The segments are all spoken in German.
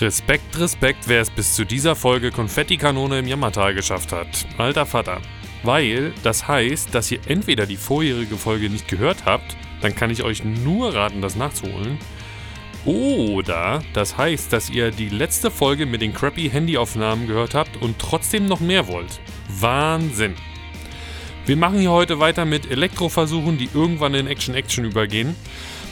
Respekt, Respekt, wer es bis zu dieser Folge Konfettikanone im Jammertal geschafft hat. Alter Vater. Weil das heißt, dass ihr entweder die vorherige Folge nicht gehört habt, dann kann ich euch nur raten, das nachzuholen. Oder das heißt, dass ihr die letzte Folge mit den crappy Handyaufnahmen gehört habt und trotzdem noch mehr wollt. Wahnsinn. Wir machen hier heute weiter mit Elektroversuchen, die irgendwann in Action-Action übergehen.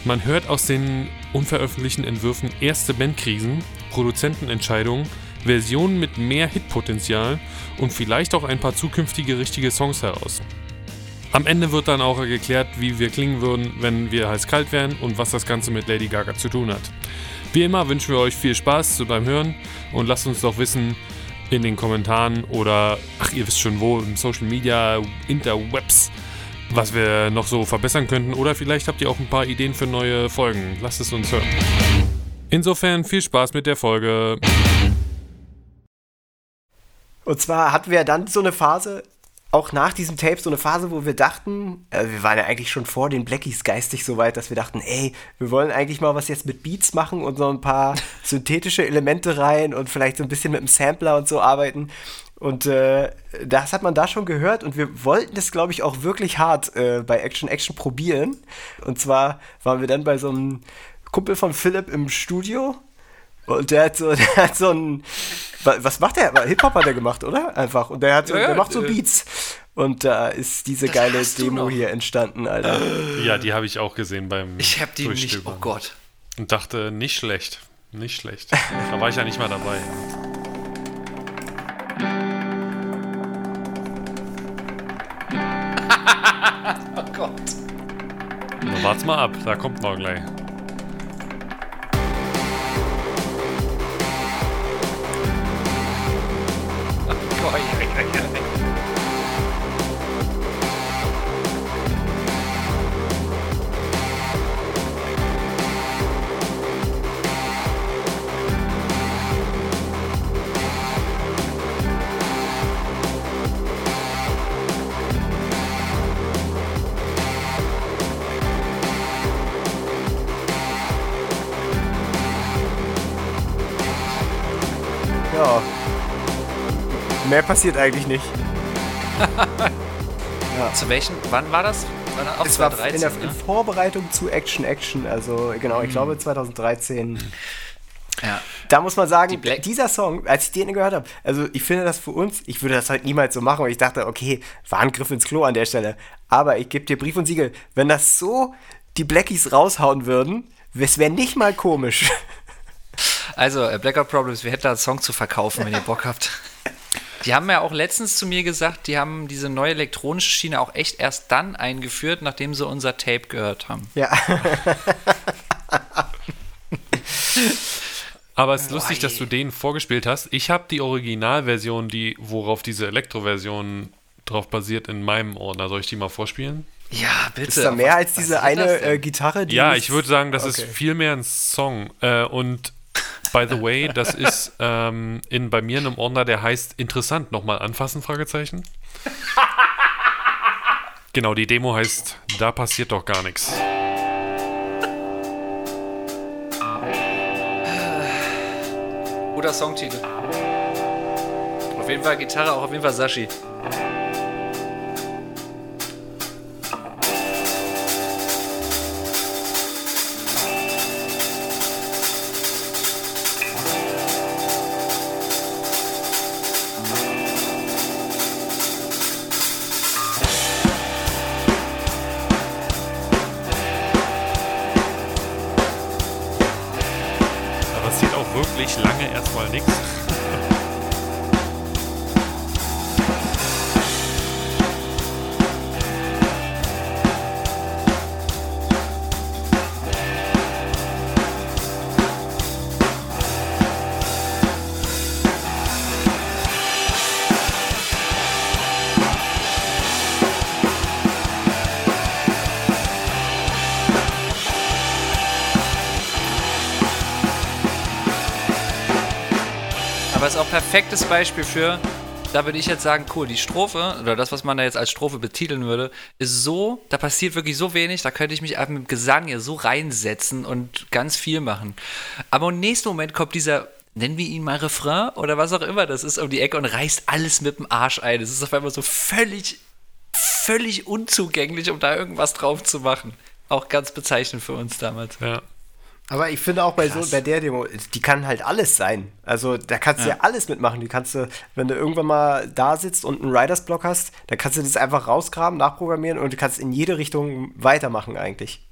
Man hört aus den unveröffentlichten Entwürfen erste Bandkrisen, Produzentenentscheidungen, Versionen mit mehr Hitpotenzial und vielleicht auch ein paar zukünftige richtige Songs heraus. Am Ende wird dann auch geklärt, wie wir klingen würden, wenn wir heiß-kalt wären und was das Ganze mit Lady Gaga zu tun hat. Wie immer wünschen wir euch viel Spaß beim Hören und lasst uns doch wissen in den Kommentaren oder, ach ihr wisst schon wo, im Social Media, Interwebs, was wir noch so verbessern könnten oder vielleicht habt ihr auch ein paar Ideen für neue Folgen. Lasst es uns hören. Insofern viel Spaß mit der Folge. Und zwar hatten wir dann so eine Phase, auch nach diesem Tape, so eine Phase, wo wir dachten, äh, wir waren ja eigentlich schon vor den Blackies geistig so weit, dass wir dachten, ey, wir wollen eigentlich mal was jetzt mit Beats machen und so ein paar synthetische Elemente rein und vielleicht so ein bisschen mit dem Sampler und so arbeiten. Und äh, das hat man da schon gehört und wir wollten das, glaube ich, auch wirklich hart äh, bei Action Action probieren. Und zwar waren wir dann bei so einem Kumpel von Philipp im Studio und der hat so, der hat so ein, was macht der? Hip-Hop hat er gemacht, oder? Einfach. Und der hat so, ja, der macht so äh, Beats. Und da ist diese das geile Demo hier entstanden, Alter. Ja, die habe ich auch gesehen beim Ich habe die nicht, oh Gott. Und dachte, nicht schlecht, nicht schlecht. Da war ich ja nicht mal dabei. oh Gott. Na, wart's mal ab, da kommt noch gleich. 怖い。Mehr passiert eigentlich nicht. ja. Zu welchen? Wann war das? War es 2013, war in der ne? in Vorbereitung zu Action Action. Also genau, ich mhm. glaube 2013. Ja. Da muss man sagen, Die dieser Song, als ich den gehört habe, also ich finde das für uns, ich würde das halt niemals so machen, weil ich dachte, okay, war ein Griff ins Klo an der Stelle. Aber ich gebe dir Brief und Siegel, wenn das so die Blackies raushauen würden, es wäre nicht mal komisch. Also, äh, Blackout Problems, wir hätten da einen Song zu verkaufen, wenn ihr Bock habt. Die haben ja auch letztens zu mir gesagt, die haben diese neue elektronische Schiene auch echt erst dann eingeführt, nachdem sie unser Tape gehört haben. Ja. Aber es ist lustig, dass du den vorgespielt hast. Ich habe die Originalversion, die, worauf diese Elektroversion drauf basiert, in meinem Ordner. Soll ich die mal vorspielen? Ja, bitte. Ist da mehr als diese eine äh, Gitarre? Die ja, ich würde sagen, das okay. ist viel mehr ein Song. Äh, und By the way, das ist ähm, in, bei mir in einem Ordner, der heißt interessant, nochmal anfassen, Fragezeichen. Genau, die Demo heißt, da passiert doch gar nichts. Guter Songtitel. Auf jeden Fall Gitarre, auch auf jeden Fall Sashi. Ist perfektes Beispiel für, da würde ich jetzt sagen, cool, die Strophe oder das, was man da jetzt als Strophe betiteln würde, ist so, da passiert wirklich so wenig, da könnte ich mich einfach mit dem Gesang hier so reinsetzen und ganz viel machen. Aber im nächsten Moment kommt dieser nennen wir ihn mal Refrain oder was auch immer das ist, um die Ecke und reißt alles mit dem Arsch ein. Es ist auf einmal so völlig, völlig unzugänglich, um da irgendwas drauf zu machen. Auch ganz bezeichnend für uns damals. Ja. Aber ich finde auch bei so bei der Demo, die kann halt alles sein. Also da kannst du ja. ja alles mitmachen. Die kannst du, wenn du irgendwann mal da sitzt und einen Riders Block hast, da kannst du das einfach rausgraben, nachprogrammieren und du kannst in jede Richtung weitermachen eigentlich.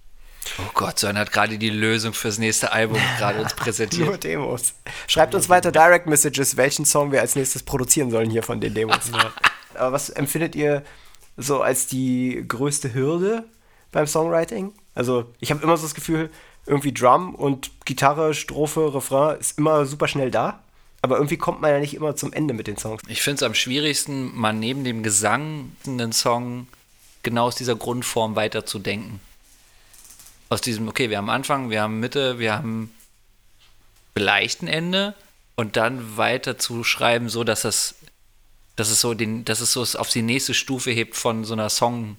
Oh Gott, Sören hat gerade die Lösung fürs nächste Album gerade uns präsentiert. Nur Demos. Schreibt uns weiter Direct Messages, welchen Song wir als nächstes produzieren sollen hier von den Demos. Aber was empfindet ihr so als die größte Hürde beim Songwriting? Also ich habe immer so das Gefühl, irgendwie Drum und Gitarre, Strophe, Refrain ist immer super schnell da. Aber irgendwie kommt man ja nicht immer zum Ende mit den Songs. Ich finde es am schwierigsten, mal neben dem Gesang einen Song genau aus dieser Grundform weiterzudenken. Aus diesem, okay, wir haben Anfang, wir haben Mitte, wir haben vielleicht ein Ende und dann weiter zu schreiben, so dass es, dass es so den, dass es so auf die nächste Stufe hebt von so einer Song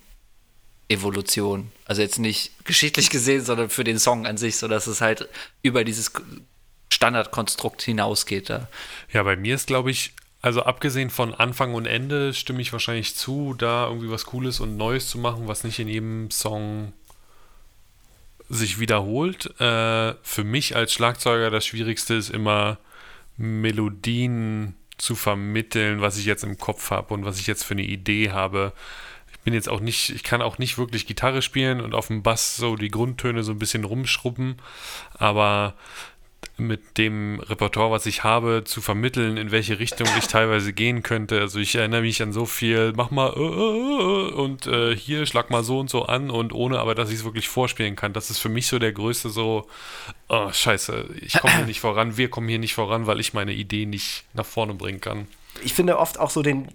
Evolution. Also jetzt nicht geschichtlich gesehen, sondern für den Song an sich, sodass es halt über dieses Standardkonstrukt hinausgeht. Da. Ja, bei mir ist, glaube ich, also abgesehen von Anfang und Ende stimme ich wahrscheinlich zu, da irgendwie was Cooles und Neues zu machen, was nicht in jedem Song sich wiederholt. Äh, für mich als Schlagzeuger das Schwierigste ist immer Melodien zu vermitteln, was ich jetzt im Kopf habe und was ich jetzt für eine Idee habe bin jetzt auch nicht, ich kann auch nicht wirklich Gitarre spielen und auf dem Bass so die Grundtöne so ein bisschen rumschrubben, aber mit dem Repertoire, was ich habe, zu vermitteln, in welche Richtung ich teilweise gehen könnte. Also ich erinnere mich an so viel, mach mal äh, äh, äh, und äh, hier schlag mal so und so an und ohne aber, dass ich es wirklich vorspielen kann. Das ist für mich so der größte so, oh scheiße, ich komme hier nicht voran, wir kommen hier nicht voran, weil ich meine Idee nicht nach vorne bringen kann ich finde oft auch so den,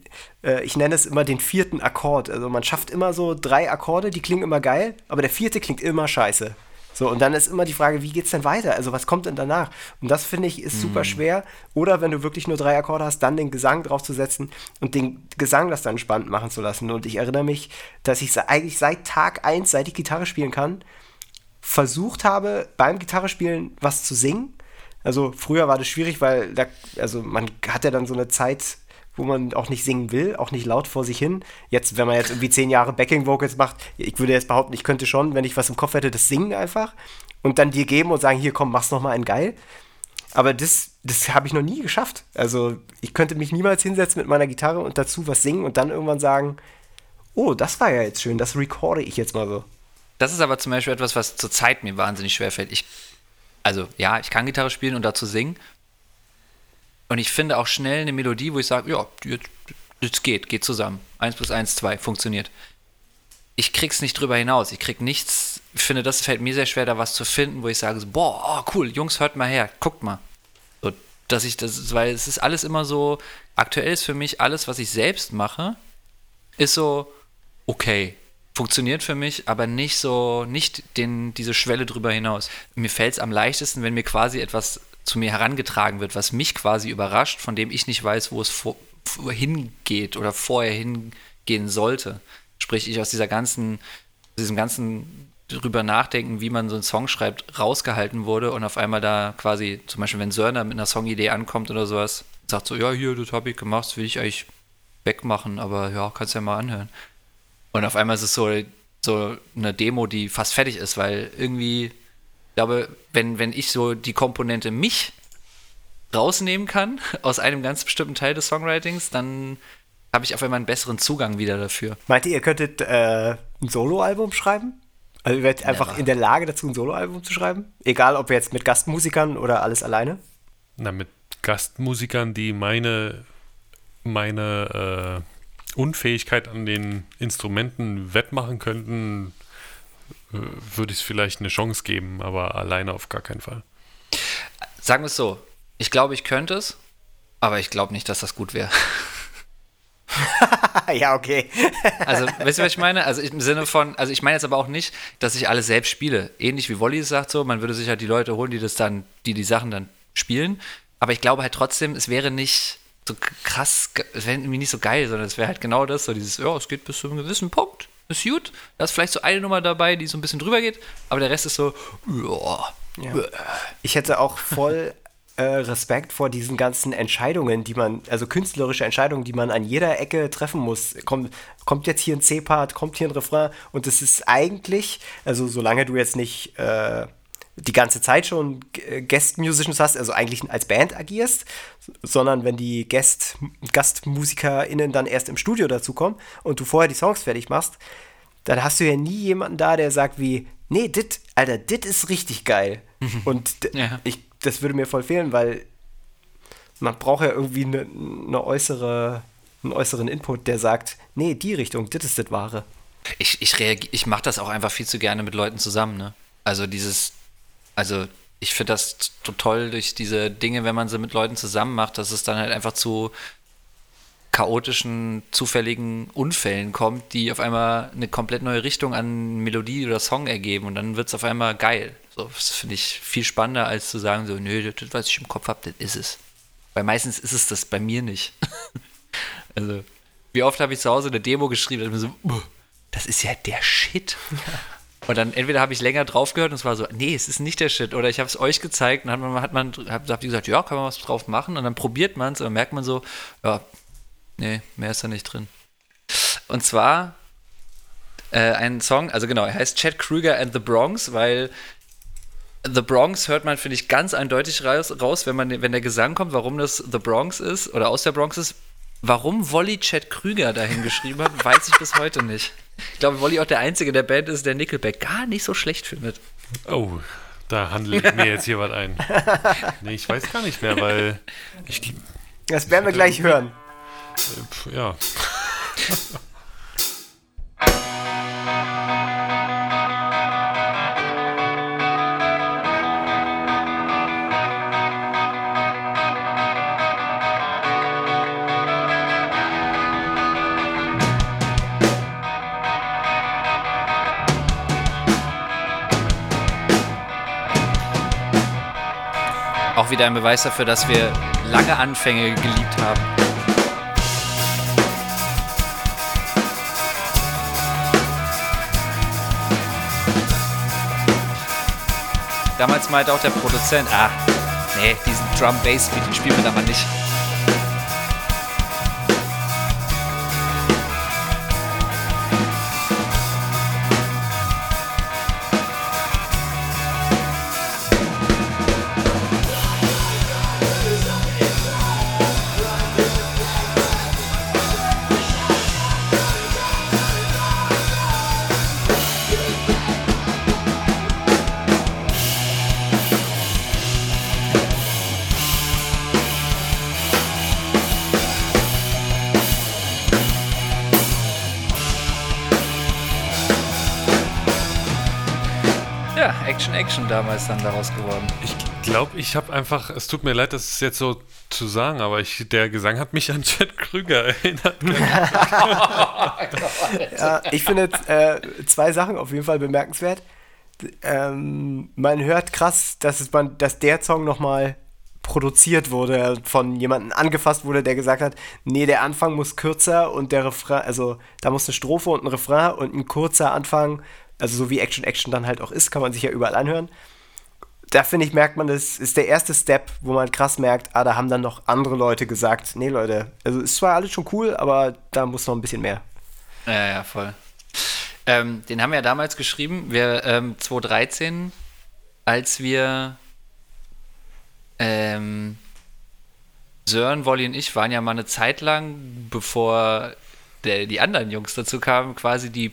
äh, ich nenne es immer den vierten Akkord. Also man schafft immer so drei Akkorde, die klingen immer geil, aber der vierte klingt immer scheiße. So, und dann ist immer die Frage, wie geht's denn weiter? Also, was kommt denn danach? Und das finde ich ist super mm. schwer. Oder wenn du wirklich nur drei Akkorde hast, dann den Gesang draufzusetzen und den Gesang das dann spannend machen zu lassen. Und ich erinnere mich, dass ich eigentlich seit Tag 1, seit ich Gitarre spielen kann, versucht habe, beim Gitarre spielen was zu singen also früher war das schwierig, weil da, also man hat ja dann so eine Zeit, wo man auch nicht singen will, auch nicht laut vor sich hin. Jetzt, wenn man jetzt irgendwie zehn Jahre Backing Vocals macht, ich würde jetzt behaupten, ich könnte schon, wenn ich was im Kopf hätte, das singen einfach und dann dir geben und sagen, hier komm, mach's noch mal ein geil. Aber das, das habe ich noch nie geschafft. Also ich könnte mich niemals hinsetzen mit meiner Gitarre und dazu was singen und dann irgendwann sagen, oh, das war ja jetzt schön, das recorde ich jetzt mal so. Das ist aber zum Beispiel etwas, was zurzeit mir wahnsinnig schwerfällt. Ich also ja, ich kann Gitarre spielen und dazu singen. Und ich finde auch schnell eine Melodie, wo ich sage, ja, jetzt geht, geht zusammen. 1 plus 1, 2, funktioniert. Ich krieg's nicht drüber hinaus. Ich krieg nichts, ich finde, das fällt mir sehr schwer, da was zu finden, wo ich sage, boah, oh, cool, Jungs, hört mal her, guckt mal. So, dass ich das, weil es ist alles immer so, aktuell ist für mich alles, was ich selbst mache, ist so, okay, funktioniert für mich, aber nicht so, nicht den, diese Schwelle drüber hinaus. Mir fällt es am leichtesten, wenn mir quasi etwas zu mir herangetragen wird, was mich quasi überrascht, von dem ich nicht weiß, wo es vor, hingeht oder vorher hingehen sollte. Sprich, ich aus dieser ganzen, diesem ganzen drüber nachdenken, wie man so einen Song schreibt, rausgehalten wurde und auf einmal da quasi, zum Beispiel, wenn Sörner mit einer Songidee ankommt oder sowas, sagt so, ja, hier, das habe ich gemacht, das will ich eigentlich wegmachen, aber ja, kannst ja mal anhören. Und auf einmal ist es so, so eine Demo, die fast fertig ist, weil irgendwie, ich glaube, wenn, wenn ich so die Komponente mich rausnehmen kann aus einem ganz bestimmten Teil des Songwritings, dann habe ich auf einmal einen besseren Zugang wieder dafür. Meint ihr, ihr könntet äh, ein Soloalbum schreiben? Also ihr werdet einfach in der Lage dazu, ein Soloalbum zu schreiben? Egal, ob jetzt mit Gastmusikern oder alles alleine? Na, mit Gastmusikern, die meine, meine äh, Unfähigkeit an den Instrumenten wettmachen könnten, äh, würde ich es vielleicht eine Chance geben, aber alleine auf gar keinen Fall. Sagen wir es so, ich glaube, ich könnte es, aber ich glaube nicht, dass das gut wäre. ja, okay. also, wisst ihr, was ich meine? Also im Sinne von, also ich meine jetzt aber auch nicht, dass ich alles selbst spiele. Ähnlich wie Wolli sagt so, man würde sich halt die Leute holen, die das dann, die die Sachen dann spielen. Aber ich glaube halt trotzdem, es wäre nicht so krass, es wäre irgendwie nicht so geil, sondern es wäre halt genau das, so dieses, ja, es geht bis zu einem gewissen Punkt, ist gut. Da ist vielleicht so eine Nummer dabei, die so ein bisschen drüber geht, aber der Rest ist so, ja. Ich hätte auch voll äh, Respekt vor diesen ganzen Entscheidungen, die man, also künstlerische Entscheidungen, die man an jeder Ecke treffen muss. Kommt, kommt jetzt hier ein C-Part, kommt hier ein Refrain und es ist eigentlich, also solange du jetzt nicht äh, die ganze Zeit schon Guest-Musicians hast, also eigentlich als Band agierst, sondern wenn die Guest, GastmusikerInnen dann erst im Studio dazukommen und du vorher die Songs fertig machst, dann hast du ja nie jemanden da, der sagt wie, nee, dit, Alter, dit ist richtig geil. Und ja. ich, das würde mir voll fehlen, weil man braucht ja irgendwie eine ne äußere, einen äußeren Input, der sagt, nee, die Richtung, dit ist das Wahre. Ich, ich, ich mache das auch einfach viel zu gerne mit Leuten zusammen, ne? Also dieses, also ich finde das toll durch diese Dinge, wenn man sie mit Leuten zusammen macht, dass es dann halt einfach zu chaotischen, zufälligen Unfällen kommt, die auf einmal eine komplett neue Richtung an Melodie oder Song ergeben und dann wird es auf einmal geil. So, das finde ich viel spannender, als zu sagen, so, nö, das, was ich im Kopf habe, das ist es. Weil meistens ist es das bei mir nicht. also, wie oft habe ich zu Hause eine Demo geschrieben und mir so, das ist ja der Shit. Und dann entweder habe ich länger drauf gehört und es war so, nee, es ist nicht der Shit. Oder ich habe es euch gezeigt und dann hat man, hat man hat gesagt, ja, kann man was drauf machen. Und dann probiert man es und dann merkt man so, ja, Nee, mehr ist da nicht drin. Und zwar äh, ein Song, also genau, er heißt Chad Krüger and the Bronx, weil The Bronx hört man, finde ich, ganz eindeutig raus, raus, wenn, man, wenn der Gesang kommt, warum das The Bronx ist oder aus der Bronx ist. Warum Wolli Chad Krüger dahin geschrieben hat, weiß ich bis heute nicht. Ich glaube, Wolli auch der Einzige der Band ist, der Nickelback gar nicht so schlecht findet. Oh, da handle ich mir jetzt hier was ein. Nee, ich weiß gar nicht mehr, weil ich. Das werden wir gleich hören. Ja. Wieder ein Beweis dafür, dass wir lange Anfänge geliebt haben. Damals meinte auch der Produzent, ah, nee, diesen Drum-Bass-Beat, spielen wir da mal nicht. Action damals dann daraus geworden. Ich glaube, ich habe einfach, es tut mir leid, das ist jetzt so zu sagen, aber ich, der Gesang hat mich an Chad Krüger erinnert. ja, ich finde äh, zwei Sachen auf jeden Fall bemerkenswert. Ähm, man hört krass, dass, es man, dass der Song nochmal produziert wurde, von jemandem angefasst wurde, der gesagt hat, nee, der Anfang muss kürzer und der Refrain, also da muss eine Strophe und ein Refrain und ein kurzer Anfang also so wie Action Action dann halt auch ist, kann man sich ja überall anhören. Da finde ich, merkt man, das ist der erste Step, wo man krass merkt, ah, da haben dann noch andere Leute gesagt, nee Leute, also ist zwar alles schon cool, aber da muss noch ein bisschen mehr. Ja, ja, voll. Ähm, den haben wir ja damals geschrieben, wir ähm, 2013, als wir ähm, Sören, Wolli und ich waren ja mal eine Zeit lang, bevor der, die anderen Jungs dazu kamen, quasi die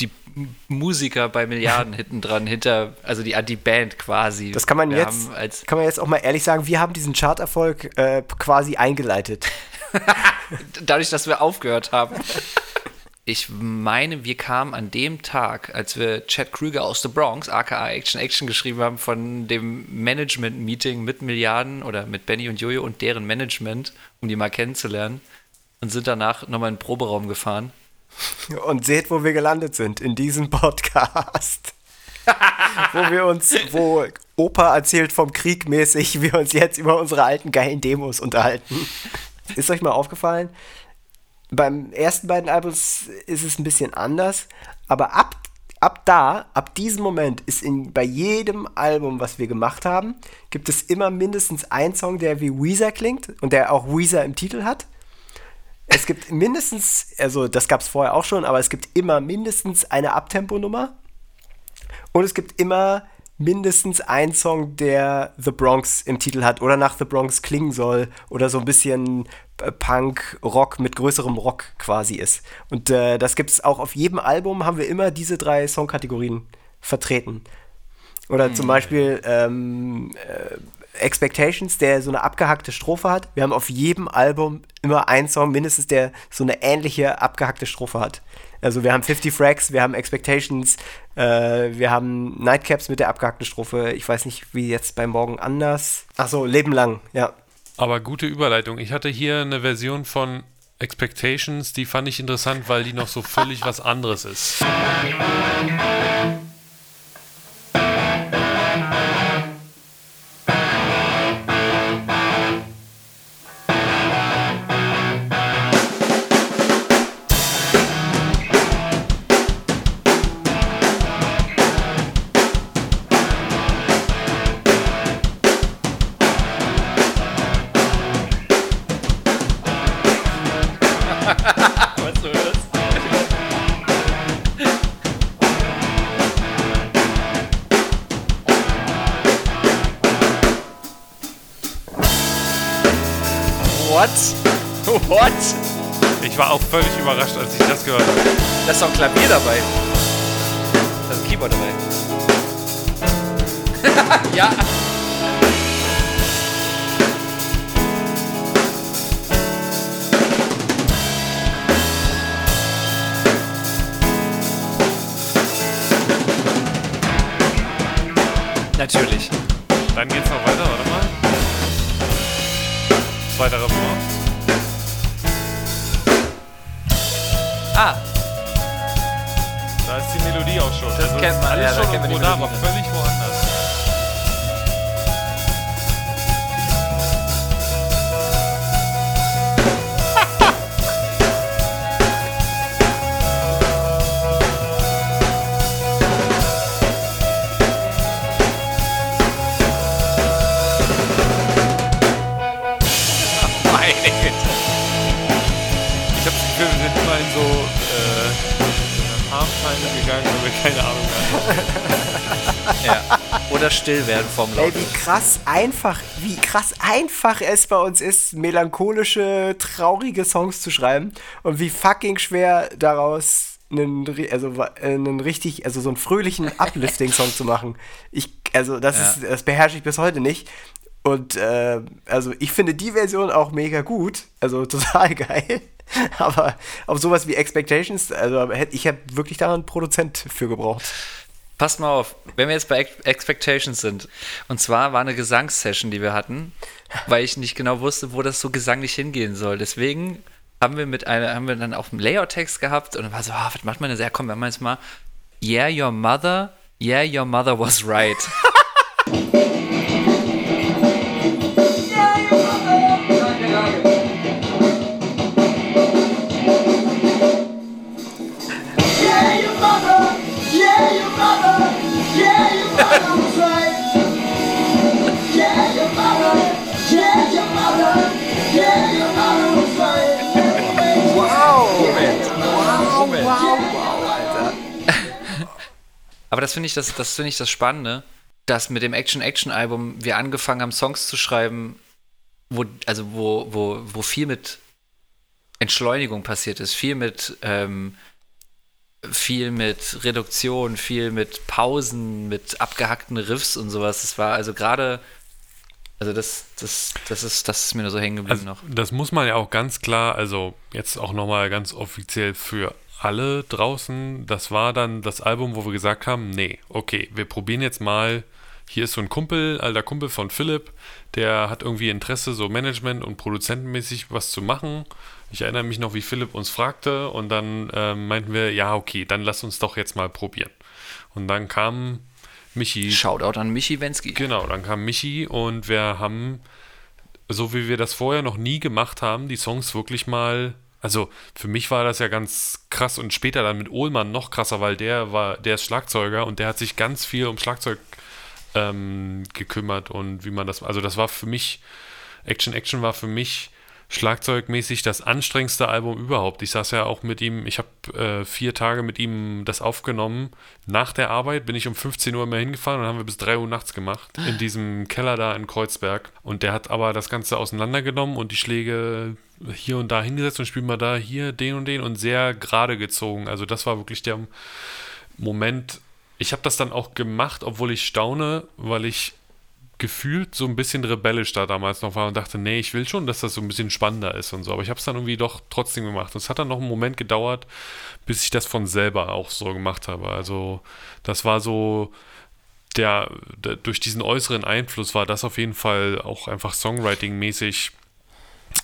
die Musiker bei Milliarden hinten dran, hinter, also die, die Band quasi. Das kann man wir jetzt, kann man jetzt auch mal ehrlich sagen, wir haben diesen Charterfolg äh, quasi eingeleitet. Dadurch, dass wir aufgehört haben. Ich meine, wir kamen an dem Tag, als wir Chad Krüger aus The Bronx, aka Action Action, geschrieben haben, von dem Management-Meeting mit Milliarden oder mit Benny und Jojo und deren Management, um die mal kennenzulernen, und sind danach nochmal in den Proberaum gefahren und seht, wo wir gelandet sind, in diesem Podcast. wo wir uns, wo Opa erzählt vom Krieg mäßig, wir uns jetzt über unsere alten geilen Demos unterhalten. Ist euch mal aufgefallen? Beim ersten beiden Albums ist es ein bisschen anders, aber ab, ab da, ab diesem Moment ist in, bei jedem Album, was wir gemacht haben, gibt es immer mindestens einen Song, der wie Weezer klingt und der auch Weezer im Titel hat. Es gibt mindestens, also das gab es vorher auch schon, aber es gibt immer mindestens eine Abtempo-Nummer. Und es gibt immer mindestens einen Song, der The Bronx im Titel hat oder nach The Bronx klingen soll oder so ein bisschen äh, Punk, Rock mit größerem Rock quasi ist. Und äh, das gibt es auch auf jedem Album, haben wir immer diese drei Songkategorien vertreten. Oder zum hm. Beispiel ähm, äh, Expectations, der so eine abgehackte Strophe hat. Wir haben auf jedem Album immer einen Song mindestens, der so eine ähnliche abgehackte Strophe hat. Also wir haben 50 Frags, wir haben Expectations, äh, wir haben Nightcaps mit der abgehackten Strophe. Ich weiß nicht, wie jetzt beim Morgen anders. Achso, Leben lang, ja. Aber gute Überleitung. Ich hatte hier eine Version von Expectations, die fand ich interessant, weil die noch so völlig was anderes ist. Ja. Oder still werden vom Laut. Ey, wie krass einfach, wie krass einfach es bei uns ist, melancholische, traurige Songs zu schreiben und wie fucking schwer daraus einen, also einen richtig, also so einen fröhlichen Uplifting-Song zu machen. Ich, also das ja. ist, das beherrsche ich bis heute nicht. Und äh, also ich finde die Version auch mega gut, also total geil. Aber auf sowas wie Expectations, also ich habe wirklich da einen Produzent für gebraucht. Passt mal auf, wenn wir jetzt bei Expectations sind, und zwar war eine Gesangssession, die wir hatten, weil ich nicht genau wusste, wo das so gesanglich hingehen soll. Deswegen haben wir mit einer, haben wir dann auch einen Layout-Text gehabt und dann war so, oh, was macht man denn? Ja, komm, wir machen jetzt mal, yeah, your mother, yeah, your mother was right. Aber das finde ich, das, das finde ich das Spannende, dass mit dem Action-Action-Album wir angefangen haben, Songs zu schreiben, wo, also wo, wo, wo viel mit Entschleunigung passiert ist, viel mit, ähm, viel mit Reduktion, viel mit Pausen, mit abgehackten Riffs und sowas. Das war also gerade, also das, das, das ist, das ist mir nur so hängen geblieben also, noch. Das muss man ja auch ganz klar, also jetzt auch nochmal ganz offiziell für alle draußen. Das war dann das Album, wo wir gesagt haben, nee, okay, wir probieren jetzt mal. Hier ist so ein Kumpel, alter Kumpel von Philipp, der hat irgendwie Interesse, so Management- und Produzentenmäßig was zu machen. Ich erinnere mich noch, wie Philipp uns fragte und dann äh, meinten wir, ja, okay, dann lass uns doch jetzt mal probieren. Und dann kam Michi. Shoutout an Michi Wensky. Genau, dann kam Michi und wir haben, so wie wir das vorher noch nie gemacht haben, die Songs wirklich mal also für mich war das ja ganz krass und später dann mit Ohlmann noch krasser, weil der war, der ist Schlagzeuger und der hat sich ganz viel um Schlagzeug ähm, gekümmert und wie man das, also das war für mich, Action Action war für mich schlagzeugmäßig das anstrengendste Album überhaupt. Ich saß ja auch mit ihm, ich habe äh, vier Tage mit ihm das aufgenommen. Nach der Arbeit bin ich um 15 Uhr immer hingefahren und haben wir bis 3 Uhr nachts gemacht. In diesem Keller da in Kreuzberg. Und der hat aber das Ganze auseinandergenommen und die Schläge hier und da hingesetzt und spielt mal da hier den und den und sehr gerade gezogen. Also das war wirklich der Moment. Ich habe das dann auch gemacht, obwohl ich staune, weil ich gefühlt so ein bisschen rebellisch da damals noch war und dachte, nee, ich will schon, dass das so ein bisschen spannender ist und so. Aber ich habe es dann irgendwie doch trotzdem gemacht. Und es hat dann noch einen Moment gedauert, bis ich das von selber auch so gemacht habe. Also das war so, der, der durch diesen äußeren Einfluss war das auf jeden Fall auch einfach Songwriting-mäßig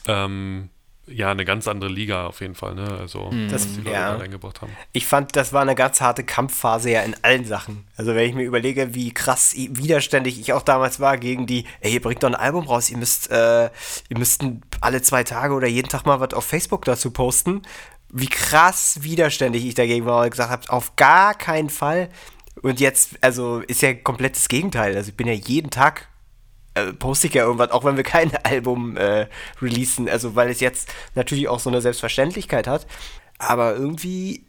ähm, ja, eine ganz andere Liga auf jeden Fall, ne? Also. Das- was die Leute ja. da reingebracht haben. Ich fand, das war eine ganz harte Kampfphase ja in allen Sachen. Also wenn ich mir überlege, wie krass widerständig ich auch damals war gegen die, ey, ihr bringt doch ein Album raus, ihr müsst, äh, ihr müsst alle zwei Tage oder jeden Tag mal was auf Facebook dazu posten. Wie krass widerständig ich dagegen war und gesagt habe, auf gar keinen Fall. Und jetzt, also ist ja komplett das Gegenteil. Also ich bin ja jeden Tag äh, poste ich ja irgendwas, auch wenn wir kein Album äh, releasen, also weil es jetzt natürlich auch so eine Selbstverständlichkeit hat. Aber irgendwie,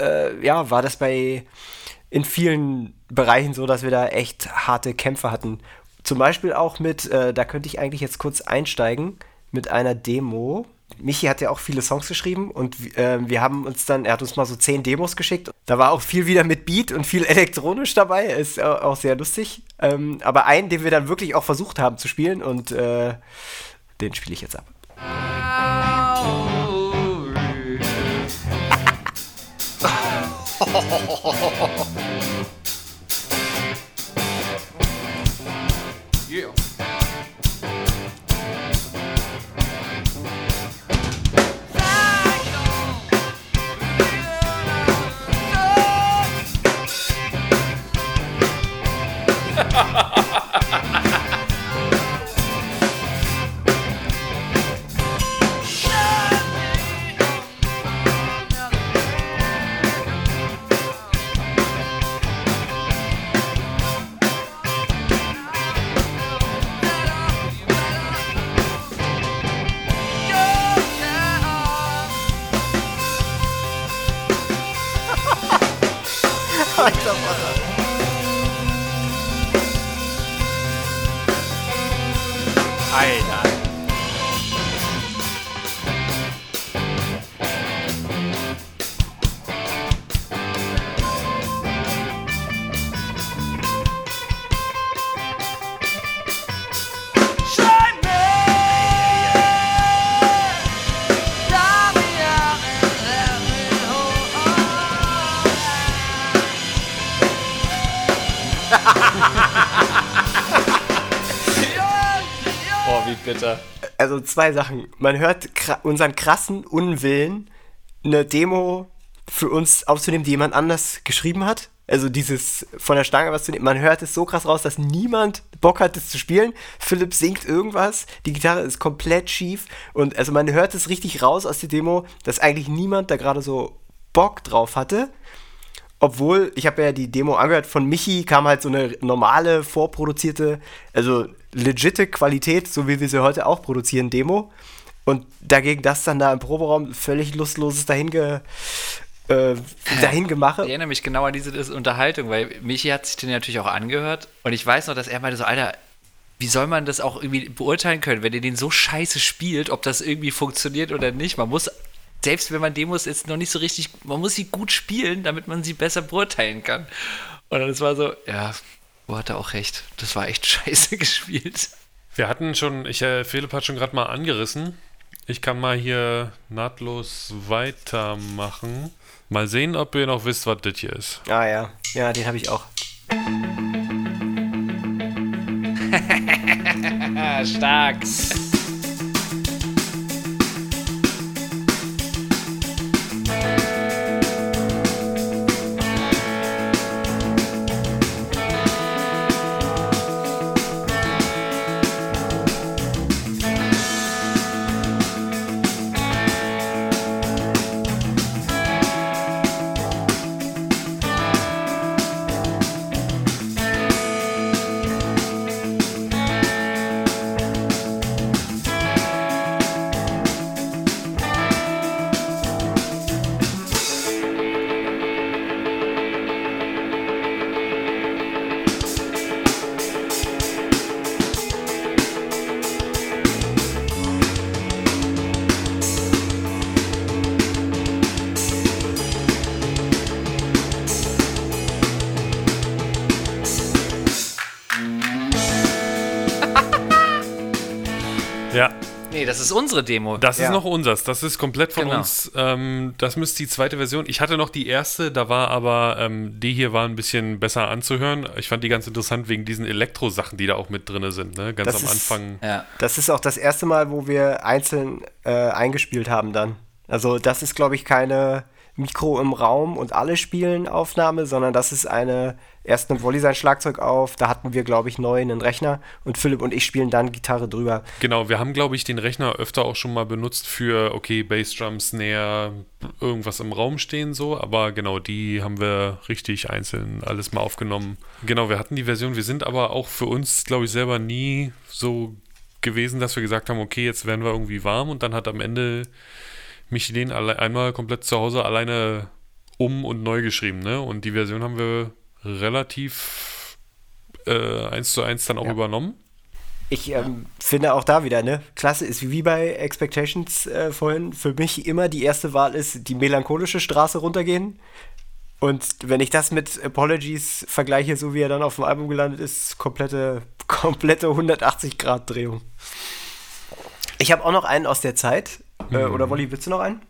äh, ja, war das bei in vielen Bereichen so, dass wir da echt harte Kämpfe hatten. Zum Beispiel auch mit, äh, da könnte ich eigentlich jetzt kurz einsteigen, mit einer Demo. Michi hat ja auch viele Songs geschrieben und äh, wir haben uns dann, er hat uns mal so zehn Demos geschickt. Da war auch viel wieder mit Beat und viel elektronisch dabei, ist äh, auch sehr lustig. Ähm, aber einen, den wir dann wirklich auch versucht haben zu spielen und äh, den spiele ich jetzt ab. Bitter. Also zwei Sachen. Man hört kra unseren krassen Unwillen, eine Demo für uns aufzunehmen, die jemand anders geschrieben hat. Also dieses von der Stange was zu nehmen. Man hört es so krass raus, dass niemand Bock hat, das zu spielen. Philipp singt irgendwas, die Gitarre ist komplett schief und also man hört es richtig raus aus der Demo, dass eigentlich niemand da gerade so Bock drauf hatte. Obwohl, ich habe ja die Demo angehört, von Michi kam halt so eine normale, vorproduzierte, also legitte Qualität, so wie wir sie heute auch produzieren, Demo. Und dagegen das dann da im Proberaum völlig lustloses dahinge, äh, Dahingemache. Ich erinnere mich genau an diese Unterhaltung, weil Michi hat sich den natürlich auch angehört und ich weiß noch, dass er meinte so, Alter, wie soll man das auch irgendwie beurteilen können, wenn ihr den so scheiße spielt, ob das irgendwie funktioniert oder nicht? Man muss, selbst wenn man Demos jetzt noch nicht so richtig, man muss sie gut spielen, damit man sie besser beurteilen kann. Und dann war so, ja, wo hat er auch recht, das war echt scheiße gespielt. Wir hatten schon, ich, äh, Philipp hat schon gerade mal angerissen. Ich kann mal hier nahtlos weitermachen. Mal sehen, ob ihr noch wisst, was das hier ist. Ah ja, ja, den habe ich auch. Stark. Ist unsere Demo. das Ja. ist noch unseres. Das ist komplett von Genau. uns. Ähm, das müsste die zweite Version. Ich hatte noch die erste, da war aber, ähm, die hier war ein bisschen besser anzuhören. Ich fand die ganz interessant wegen diesen Elektro-Sachen, die da auch mit drin sind. Ne? Ganz Das am ist- Anfang. ja. Das ist auch das erste Mal, wo wir einzeln äh, eingespielt haben dann. Also das ist, glaube ich, keine Mikro im Raum und alle spielen Aufnahme, sondern das ist eine, erst nimmt Wolli sein Schlagzeug auf, da hatten wir, glaube ich, neu einen Rechner und Philipp und ich spielen dann Gitarre drüber. Genau, wir haben, glaube ich, den Rechner öfter auch schon mal benutzt für, okay, Bassdrum, Snare, irgendwas im Raum stehen so, aber genau, die haben wir richtig einzeln alles mal aufgenommen. Genau, wir hatten die Version, wir sind aber auch für uns, glaube ich, selber nie so gewesen, dass wir gesagt haben, okay, jetzt werden wir irgendwie warm und dann hat am Ende Michelin alle, einmal komplett zu Hause alleine um und neu geschrieben, ne? Und die Version haben wir relativ äh, eins zu eins dann auch Ja. übernommen. Ich ähm, finde auch da wieder, ne? Klasse ist wie bei Expectations äh, vorhin, für mich immer die erste Wahl ist, die melancholische Straße runtergehen. Und wenn ich das mit Apologies vergleiche, so wie er dann auf dem Album gelandet ist, komplette, komplette 180-Grad-Drehung. Ich habe auch noch einen aus der Zeit. Äh, oder Wolli, willst du noch einen?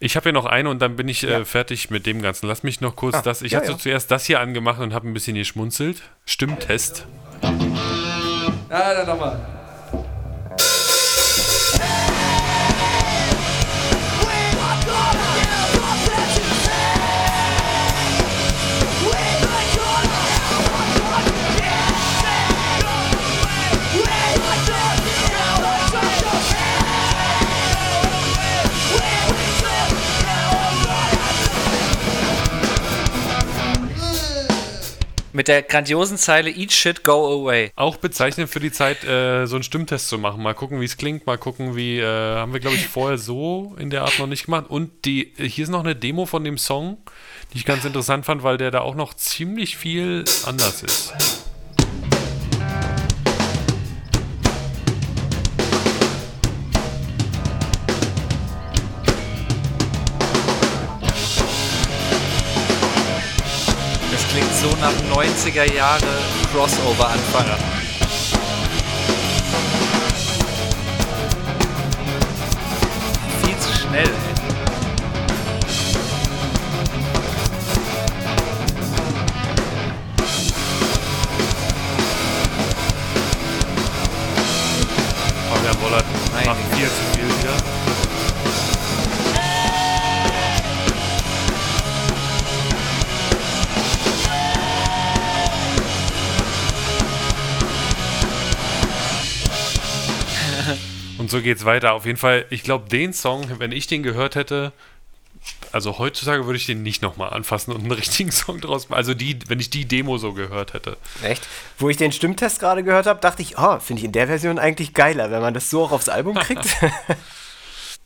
Ich habe hier noch eine und dann bin ich Ja. äh, fertig mit dem Ganzen. Lass mich noch kurz Ah, das. Ich ja, hatte ja. zuerst das hier angemacht und habe ein bisschen geschmunzelt. Stimmtest. Ah, dann nochmal. Mit der grandiosen Zeile Eat Shit, Go Away. Auch bezeichnend für die Zeit, äh, so einen Stimmtest zu machen. Mal gucken, wie es klingt. Mal gucken, wie. Äh, haben wir, glaube ich, vorher so in der Art noch nicht gemacht. Und die, äh, hier ist noch eine Demo von dem Song, die ich ganz interessant fand, weil der da auch noch ziemlich viel anders ist. So nach 90er Jahre Crossover-Anfang. Viel zu schnell, Und so geht's weiter. Auf jeden Fall, ich glaube, den Song, wenn ich den gehört hätte, also heutzutage würde ich den nicht nochmal anfassen und einen richtigen Song draus machen. Also die, wenn ich die Demo so gehört hätte. Echt? Wo ich den Stimmtest gerade gehört habe, dachte ich, oh, finde ich in der Version eigentlich geiler, wenn man das so auch aufs Album kriegt.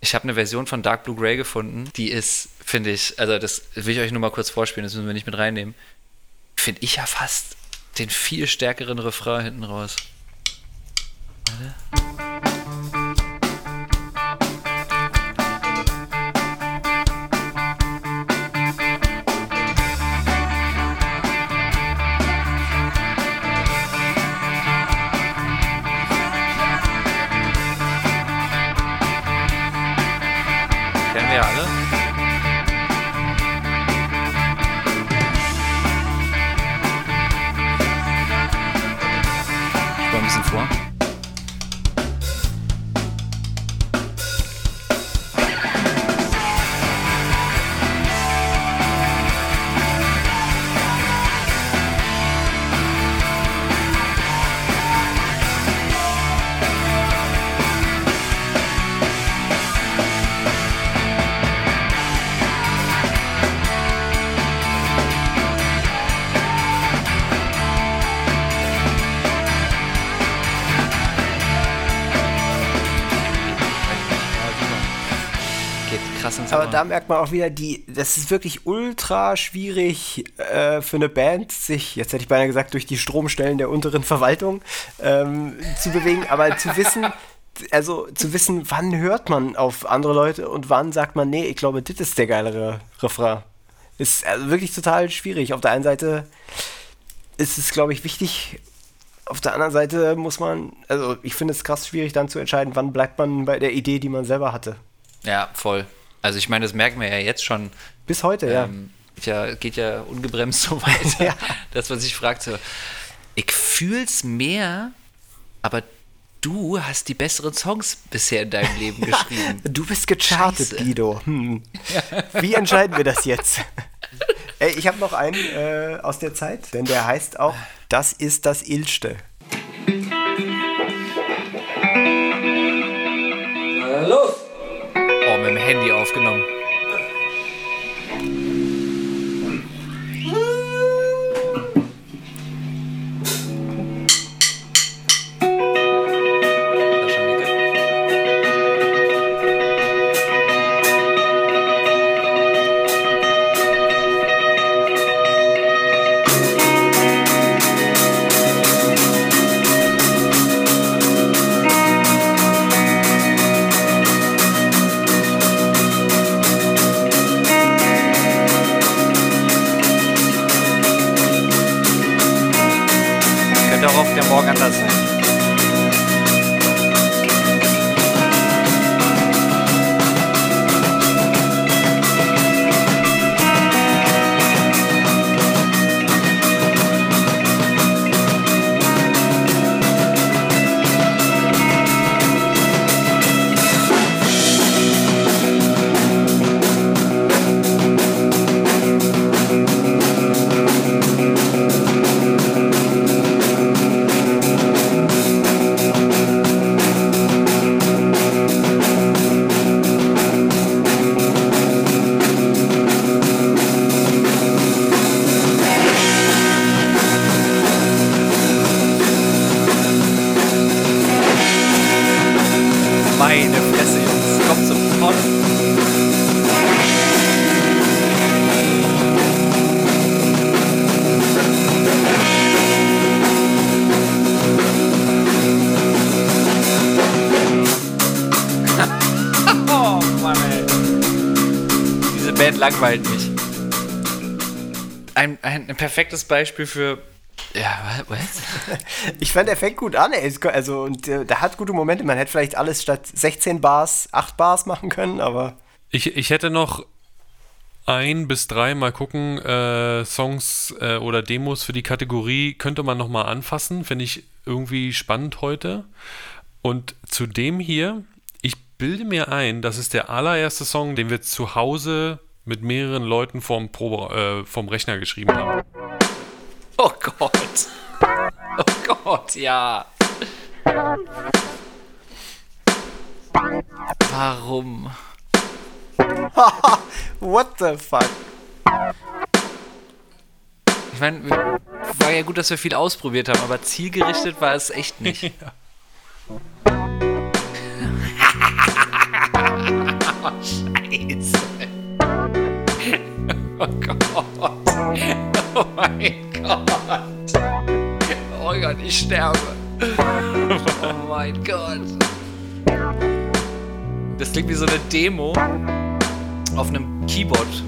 Ich habe eine Version von Dark Blue Grey gefunden, die ist, finde ich, also das will ich euch nur mal kurz vorspielen, das müssen wir nicht mit reinnehmen. Finde ich ja fast den viel stärkeren Refrain hinten raus. Kennen merkt man auch wieder, die, das ist wirklich ultra schwierig äh, für eine Band, sich, jetzt hätte ich beinahe gesagt, durch die Stromstellen der unteren Verwaltung ähm, zu bewegen, aber zu wissen, also zu wissen, wann hört man auf andere Leute und wann sagt man, nee, ich glaube, das ist der geilere Refrain. Ist also wirklich total schwierig. Auf der einen Seite ist es, glaube ich, wichtig, auf der anderen Seite muss man, also ich finde es krass schwierig dann zu entscheiden, wann bleibt man bei der Idee, die man selber hatte. Ja, voll. Also ich meine, das merken wir ja jetzt schon. Bis heute, ja. Ähm, ja, geht ja ungebremst so weiter, Ja. dass man sich fragt so, ich fühl's mehr, aber du hast die besseren Songs bisher in deinem Leben geschrieben. Du bist gechartet, Scheiße. Guido. Hm. Wie entscheiden wir das jetzt? Ey, ich habe noch einen äh, aus der Zeit, denn der heißt auch Das ist das Ilste. Handy aufgenommen. Ein, ein, perfektes Beispiel für. Ja, was? Ich fand, er fängt gut an. Ey. Also, und äh, der hat gute Momente. Man hätte vielleicht alles statt 16 Bars 8 Bars machen können, aber Ich, ich hätte noch ein bis drei mal gucken, äh, Songs äh, oder Demos für die Kategorie könnte man nochmal anfassen. Finde ich irgendwie spannend heute. Und zu dem hier, ich bilde mir ein, das ist der allererste Song, den wir zu Hause mit mehreren Leuten vom, Probe, äh, vom Rechner geschrieben haben. Oh Gott. Oh Gott, ja. Warum? what the fuck? Ich meine, war ja gut, dass wir viel ausprobiert haben, aber zielgerichtet war es echt nicht. oh, Scheiße. Oh Gott. Oh mein Gott. Oh Gott, ich sterbe. Oh mein Gott. Das klingt wie so eine Demo auf einem Keyboard.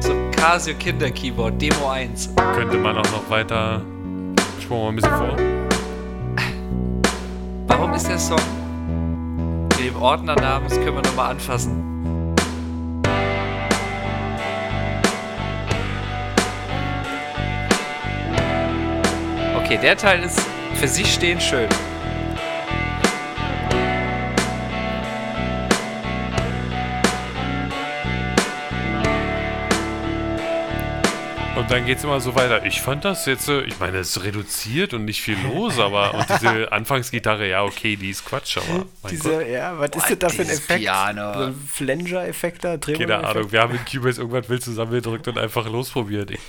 So ein Casio Kinder Keyboard, Demo 1. Könnte man auch noch weiter. Spuren wir mal ein bisschen vor. Warum ist der Song mit dem Ordnernamen, das können wir nochmal anfassen. Okay, der Teil ist für sich stehend schön. Und dann geht es immer so weiter. Ich fand das jetzt, äh, ich meine, es ist reduziert und nicht viel los, aber und diese Anfangsgitarre, ja, okay, die ist Quatsch, aber Gott. Diese, ja, was ist das da für ein Effekt? Piano. So ein Flanger-Effekt da? Keine Drehmoment-Effekt? Ahnung, wir haben in Cubase irgendwas wild zusammengedrückt und einfach losprobiert. Ich-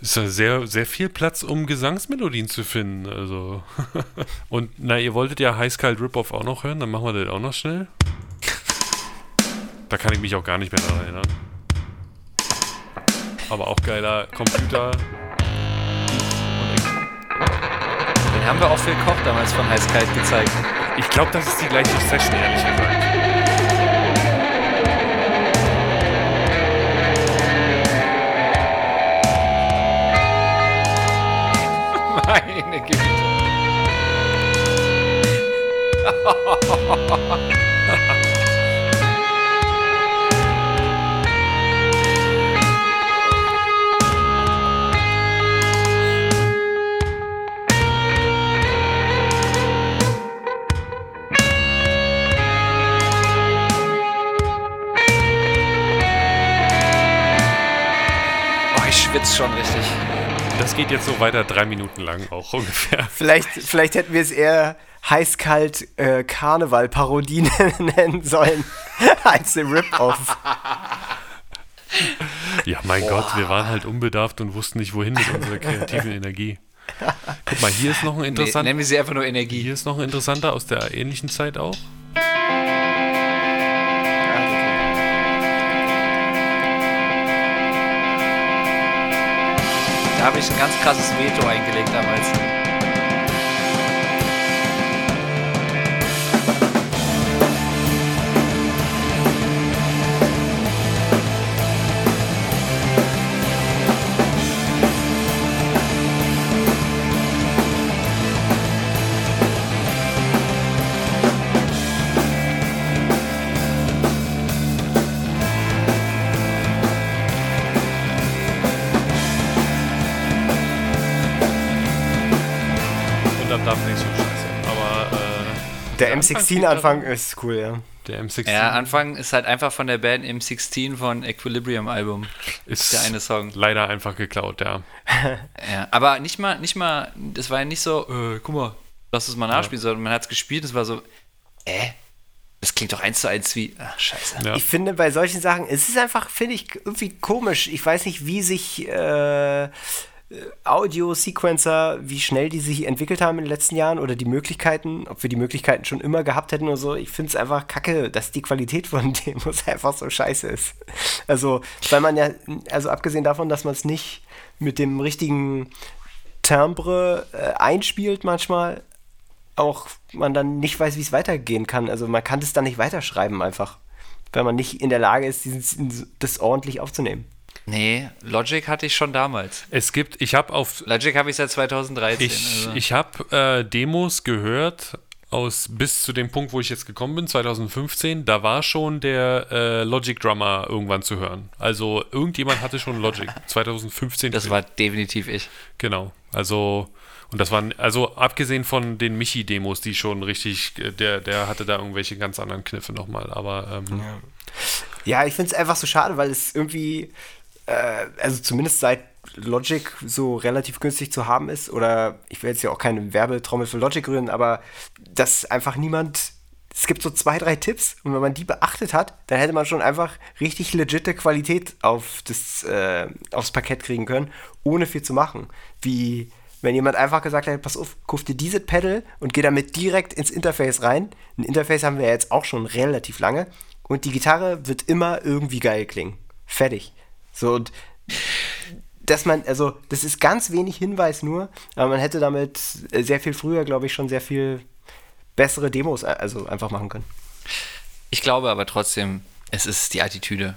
ist ja sehr, sehr viel Platz, um Gesangsmelodien zu finden. Also. Und na, ihr wolltet ja High Sky Rip-Off auch noch hören, dann machen wir das auch noch schnell. Da kann ich mich auch gar nicht mehr daran erinnern. Aber auch geiler Computer. Den haben wir auch Phil Koch damals von Heißkalt gezeigt. ich glaube, das ist die gleiche Session, ehrlich gesagt. Meine Güte. Oh, ich schwitze schon richtig. Das geht jetzt so weiter, drei Minuten lang auch ungefähr. Vielleicht, vielleicht hätten wir es eher heiß-kalt äh, Karneval-Parodie nennen sollen als eine Rip-Off. Ja, mein Gott, wir waren halt unbedarft und wussten nicht, wohin mit unserer kreativen Energie. Guck mal, hier ist noch ein Nee, interessanter. nennen wir sie einfach nur Energie. Hier ist noch ein interessanter aus der ähnlichen Zeit auch. Habe ich ein ganz krasses Veto eingelegt damals. Der Anfang M16-Anfang ist cool, ja. der M16 Ja, Anfang ist halt einfach von der Band M16 von Equilibrium Album. ist der eine Song. leider einfach geklaut, ja. Ja, aber nicht mal, nicht mal, das war ja nicht so, äh, guck mal, lass es mal nachspielen, sondern man hat es gespielt, es war so, äh, das klingt doch eins zu eins wie, ach, scheiße. Ja. Ich finde bei solchen Sachen, es ist einfach, finde ich, irgendwie komisch. Ich weiß nicht, wie sich äh, Audio-Sequencer, wie schnell die sich entwickelt haben in den letzten Jahren oder die Möglichkeiten, ob wir die Möglichkeiten schon immer gehabt hätten oder so. Ich finde es einfach kacke, dass die Qualität von Demos einfach so scheiße ist. Also, weil man ja, also abgesehen davon, dass man es nicht mit dem richtigen Timbre äh, einspielt manchmal, auch man dann nicht weiß, wie es weitergehen kann. Also man kann das dann nicht weiterschreiben einfach, weil man nicht in der Lage ist, dieses, das ordentlich aufzunehmen. Nee, Logic hatte ich schon damals. Es gibt, ich habe auf Logic habe ich seit 2013. Ich, also. ich habe äh, Demos gehört aus bis zu dem Punkt, wo ich jetzt gekommen bin, 2015. Da war schon der äh, Logic Drummer irgendwann zu hören. Also irgendjemand hatte schon Logic 2015. das war definitiv ich. genau. Also und das waren also abgesehen von den Michi Demos, die schon richtig, äh, der der hatte da irgendwelche ganz anderen Kniffe nochmal. Aber ähm, Ja, ich finde es einfach so schade, weil es irgendwie, äh, also zumindest seit Logic so relativ günstig zu haben ist, oder ich will jetzt ja auch keine Werbetrommel für Logic rühren, aber dass einfach niemand. Es gibt so zwei, drei Tipps und wenn man die beachtet hat, dann hätte man schon einfach richtig legitte Qualität auf das, äh, aufs Parkett kriegen können, ohne viel zu machen. Wie wenn jemand einfach gesagt hätte, pass auf, kauf dir dieses Pedal und geh damit direkt ins Interface rein. Ein Interface haben wir ja jetzt auch schon relativ lange. Und die Gitarre wird immer irgendwie geil klingen. Fertig. So, und dass man, also, das ist ganz wenig Hinweis nur, aber man hätte damit äh, sehr viel früher, glaube ich, schon sehr viel bessere Demos äh, also einfach machen können. Ich glaube aber trotzdem, es ist die Attitüde.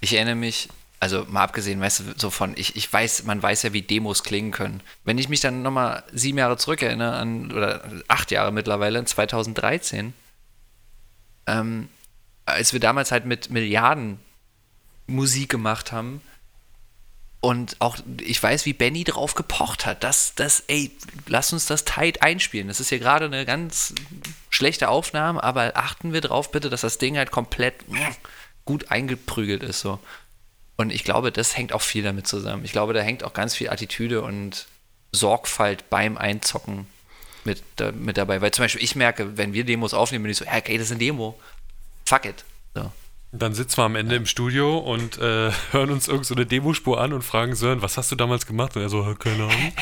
Ich erinnere mich, also mal abgesehen, weißt du, so von, ich, ich weiß, man weiß ja, wie Demos klingen können. Wenn ich mich dann nochmal sieben Jahre zurückerinnere, an, oder acht Jahre mittlerweile, 2013, ähm, als wir damals halt mit Milliarden Musik gemacht haben, und auch, ich weiß, wie Benny drauf gepocht hat, dass das, ey, lass uns das tight einspielen. Das ist hier gerade eine ganz schlechte Aufnahme, aber achten wir drauf bitte, dass das Ding halt komplett gut eingeprügelt ist so. Und ich glaube, das hängt auch viel damit zusammen. Ich glaube, da hängt auch ganz viel Attitüde und Sorgfalt beim Einzocken mit, mit dabei. Weil zum Beispiel ich merke, wenn wir Demos aufnehmen, bin ich so, ja, okay, das ist eine Demo. Fuck it. So. Dann sitzen wir am Ende im Studio und äh, hören uns irgend so eine Demospur an und fragen Sören, was hast du damals gemacht? Und er so, keine Ahnung.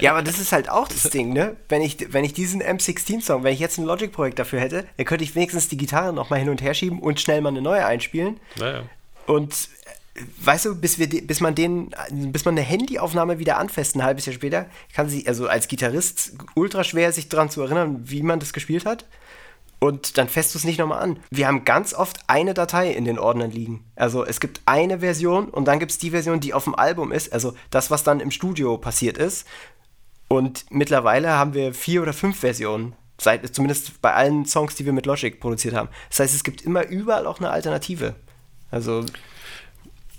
Ja, aber das ist halt auch das Ding, ne? Wenn ich, wenn ich diesen M16-Song, wenn ich jetzt ein Logic-Projekt dafür hätte, dann könnte ich wenigstens die Gitarre nochmal hin und her schieben und schnell mal eine neue einspielen. Naja. Und äh, weißt du, bis, wir, bis man den, bis man eine Handyaufnahme wieder anfasst, ein halbes Jahr später, kann sie, also als Gitarrist, ultra schwer, sich daran zu erinnern, wie man das gespielt hat. Und dann fässt du es nicht nochmal an. Wir haben ganz oft eine Datei in den Ordnern liegen. Also es gibt eine Version und dann gibt es die Version, die auf dem Album ist. Also das, was dann im Studio passiert ist. Und mittlerweile haben wir vier oder fünf Versionen Seit, zumindest bei allen Songs, die wir mit Logic produziert haben. Das heißt, es gibt immer überall auch eine Alternative. Also.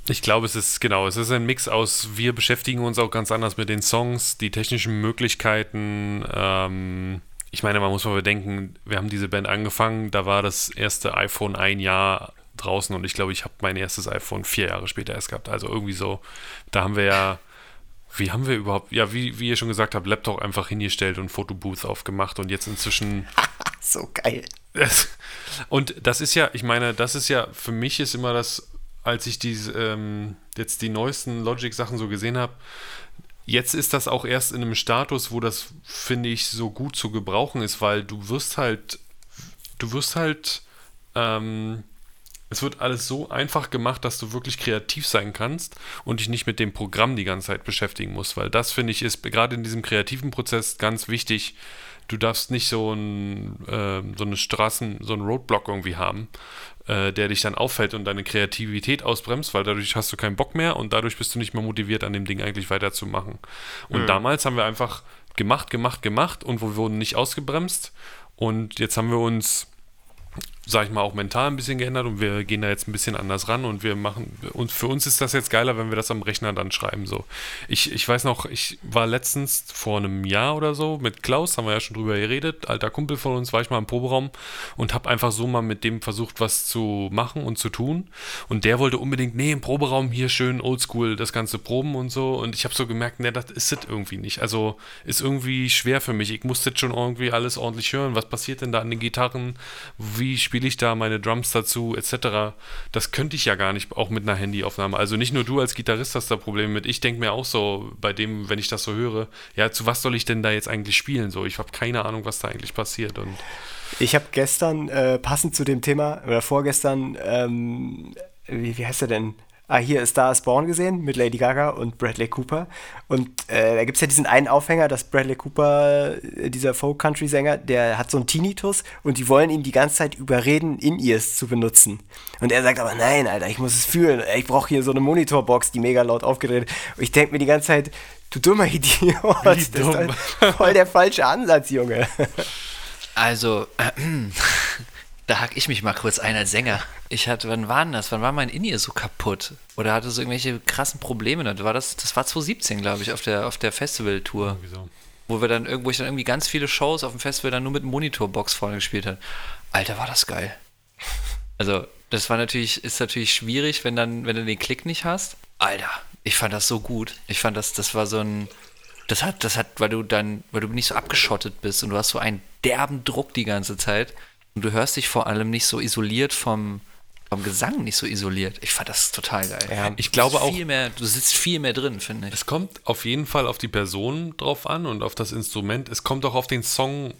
Ich glaube, es ist genau, es ist ein Mix aus, wir beschäftigen uns auch ganz anders mit den Songs, die technischen Möglichkeiten. Ähm, ich meine, man muss mal bedenken, wir haben diese Band angefangen, da war das erste iPhone ein Jahr draußen und ich glaube, ich habe mein erstes iPhone vier Jahre später erst gehabt. Also irgendwie so, da haben wir ja wie haben wir überhaupt, ja, wie, wie ihr schon gesagt habt, Laptop einfach hingestellt und Fotobooth aufgemacht und jetzt inzwischen. so geil. und das ist ja, ich meine, das ist ja, für mich ist immer das, als ich diese, ähm, jetzt die neuesten Logic-Sachen so gesehen habe, jetzt ist das auch erst in einem Status, wo das, finde ich, so gut zu gebrauchen ist, weil du wirst halt, du wirst halt, ähm, es wird alles so einfach gemacht, dass du wirklich kreativ sein kannst und dich nicht mit dem Programm die ganze Zeit beschäftigen musst, weil das finde ich ist gerade in diesem kreativen Prozess ganz wichtig. Du darfst nicht so, ein, äh, so eine Straßen, so einen Roadblock irgendwie haben, äh, der dich dann auffällt und deine Kreativität ausbremst, weil dadurch hast du keinen Bock mehr und dadurch bist du nicht mehr motiviert, an dem Ding eigentlich weiterzumachen. Und mhm. damals haben wir einfach gemacht, gemacht, gemacht und wir wurden nicht ausgebremst. Und jetzt haben wir uns sag ich mal, auch mental ein bisschen geändert und wir gehen da jetzt ein bisschen anders ran und wir machen, und für uns ist das jetzt geiler, wenn wir das am Rechner dann schreiben. So. Ich, ich weiß noch, ich war letztens vor einem Jahr oder so mit Klaus, haben wir ja schon drüber geredet, alter Kumpel von uns, war ich mal im Proberaum und habe einfach so mal mit dem versucht, was zu machen und zu tun. Und der wollte unbedingt, nee, im Proberaum hier schön oldschool das Ganze proben und so. Und ich habe so gemerkt, nee, das ist es irgendwie nicht. Also ist irgendwie schwer für mich. Ich musste schon irgendwie alles ordentlich hören. Was passiert denn da an den Gitarren? Wie spielt spiele ich da meine Drums dazu, etc. Das könnte ich ja gar nicht, auch mit einer Handyaufnahme. Also nicht nur du als Gitarrist hast da Probleme mit. Ich denke mir auch so, bei dem, wenn ich das so höre, ja, zu was soll ich denn da jetzt eigentlich spielen? So, ich habe keine Ahnung, was da eigentlich passiert. Und ich habe gestern, äh, passend zu dem Thema, oder vorgestern, ähm, wie, wie heißt er denn? Ah, hier ist Star is Born gesehen mit Lady Gaga und Bradley Cooper. Und äh, da gibt es ja diesen einen Aufhänger, dass Bradley Cooper, äh, dieser Folk-Country-Sänger, der hat so einen Tinnitus und die wollen ihn die ganze Zeit überreden, In-Ears zu benutzen. Und er sagt aber, nein, Alter, ich muss es fühlen. Ich brauche hier so eine Monitorbox, die mega laut aufgedreht ist. Und ich denke mir die ganze Zeit, du dummer Idiot, das dumm. ist voll der falsche Ansatz, Junge. Also, äh, da hack ich mich mal kurz ein als Sänger. Ich hatte, wann war denn das? Wann war mein In-Ear so kaputt? Oder hatte so irgendwelche krassen Probleme? Das war, das, das war 2017, glaube ich, auf der, auf der Festival-Tour. So. Wo wir dann irgendwo ich dann irgendwie ganz viele Shows auf dem Festival dann nur mit Monitorbox vorne gespielt habe. Alter, war das geil. Also, das war natürlich, ist natürlich schwierig, wenn dann, wenn du den Klick nicht hast. Alter, ich fand das so gut. Ich fand das, das war so ein. Das hat, das hat, weil du dann, weil du nicht so abgeschottet bist und du hast so einen derben Druck die ganze Zeit und du hörst dich vor allem nicht so isoliert vom, vom Gesang, nicht so isoliert. Ich fand das total geil. Ja, ich glaube auch. Mehr, du sitzt viel mehr drin, finde ich. Es kommt auf jeden Fall auf die Person drauf an und auf das Instrument. Es kommt auch auf den Song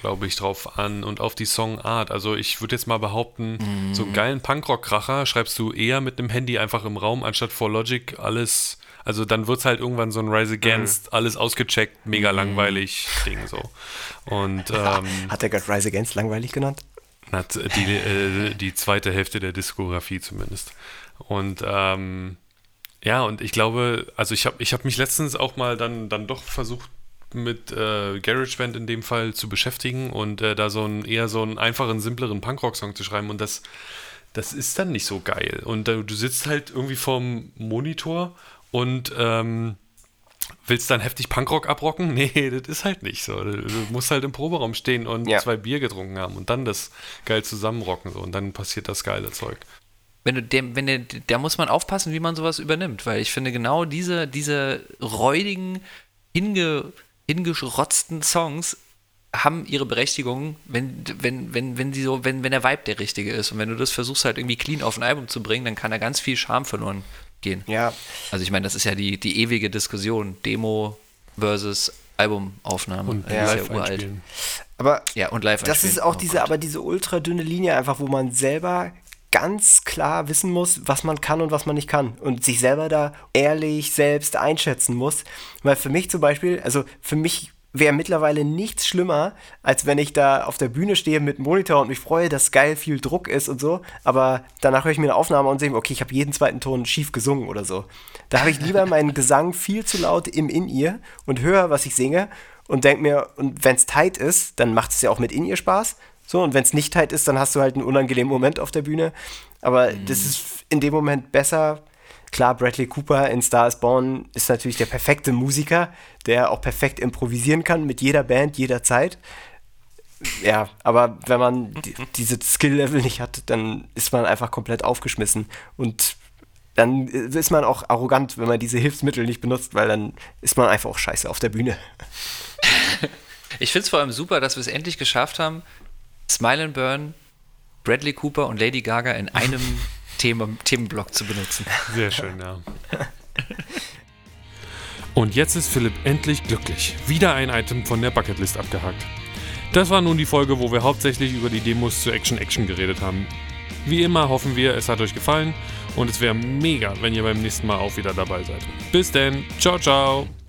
glaube ich, drauf an und auf die Songart. Also ich würde jetzt mal behaupten, mm. so einen geilen Punkrock-Kracher schreibst du eher mit einem Handy einfach im Raum, anstatt vor Logic alles also dann wird es halt irgendwann so ein Rise Against, mhm. alles ausgecheckt, mega mhm. langweilig Ding so. Und ähm, hat er gerade Rise Against langweilig genannt? Hat die, äh, die zweite Hälfte der Diskografie zumindest. Und ähm, ja, und ich glaube, also ich habe ich hab mich letztens auch mal dann, dann doch versucht, mit äh, GarageBand in dem Fall zu beschäftigen und äh, da so einen eher so einen einfachen, simpleren Punkrock-Song zu schreiben und das, das ist dann nicht so geil. Und äh, du sitzt halt irgendwie vorm Monitor und ähm, willst dann heftig Punkrock abrocken? Nee, das ist halt nicht so. Du musst halt im Proberaum stehen und ja. zwei Bier getrunken haben und dann das geil zusammenrocken so und dann passiert das geile Zeug. Wenn du dem, wenn der, da muss man aufpassen, wie man sowas übernimmt, weil ich finde genau diese, diese räudigen, hinge, hingerotzten Songs haben ihre Berechtigung, wenn, wenn, wenn, wenn sie so, wenn, wenn der Vibe der richtige ist. Und wenn du das versuchst halt irgendwie clean auf ein Album zu bringen, dann kann da ganz viel Charme verloren gehen. Ja. Also ich meine, das ist ja die, die ewige Diskussion, Demo versus Albumaufnahme. Und ja, live ja uralt. Aber ja, und live das ist auch oh diese, aber diese ultra dünne Linie einfach, wo man selber ganz klar wissen muss, was man kann und was man nicht kann und sich selber da ehrlich selbst einschätzen muss. Weil für mich zum Beispiel, also für mich wäre mittlerweile nichts schlimmer, als wenn ich da auf der Bühne stehe mit Monitor und mich freue, dass geil viel Druck ist und so, aber danach höre ich mir eine Aufnahme und sehe, okay, ich habe jeden zweiten Ton schief gesungen oder so. Da habe ich lieber meinen Gesang viel zu laut im In-Ear und höre, was ich singe und denke mir, und wenn es tight ist, dann macht es ja auch mit in ihr Spaß. So, und wenn es nicht tight ist, dann hast du halt einen unangenehmen Moment auf der Bühne. Aber mhm. das ist in dem Moment besser. Klar, Bradley Cooper in Star is Born ist natürlich der perfekte Musiker, der auch perfekt improvisieren kann mit jeder Band, jederzeit. Ja, aber wenn man die, diese Skill-Level nicht hat, dann ist man einfach komplett aufgeschmissen. Und dann ist man auch arrogant, wenn man diese Hilfsmittel nicht benutzt, weil dann ist man einfach auch scheiße auf der Bühne. Ich finde es vor allem super, dass wir es endlich geschafft haben, Smile and Burn, Bradley Cooper und Lady Gaga in einem Thema, Themenblock zu benutzen. Sehr schön, ja. Und jetzt ist Philipp endlich glücklich. Wieder ein Item von der Bucketlist abgehakt. Das war nun die Folge, wo wir hauptsächlich über die Demos zu Action Action geredet haben. Wie immer hoffen wir, es hat euch gefallen und es wäre mega, wenn ihr beim nächsten Mal auch wieder dabei seid. Bis denn, ciao, ciao!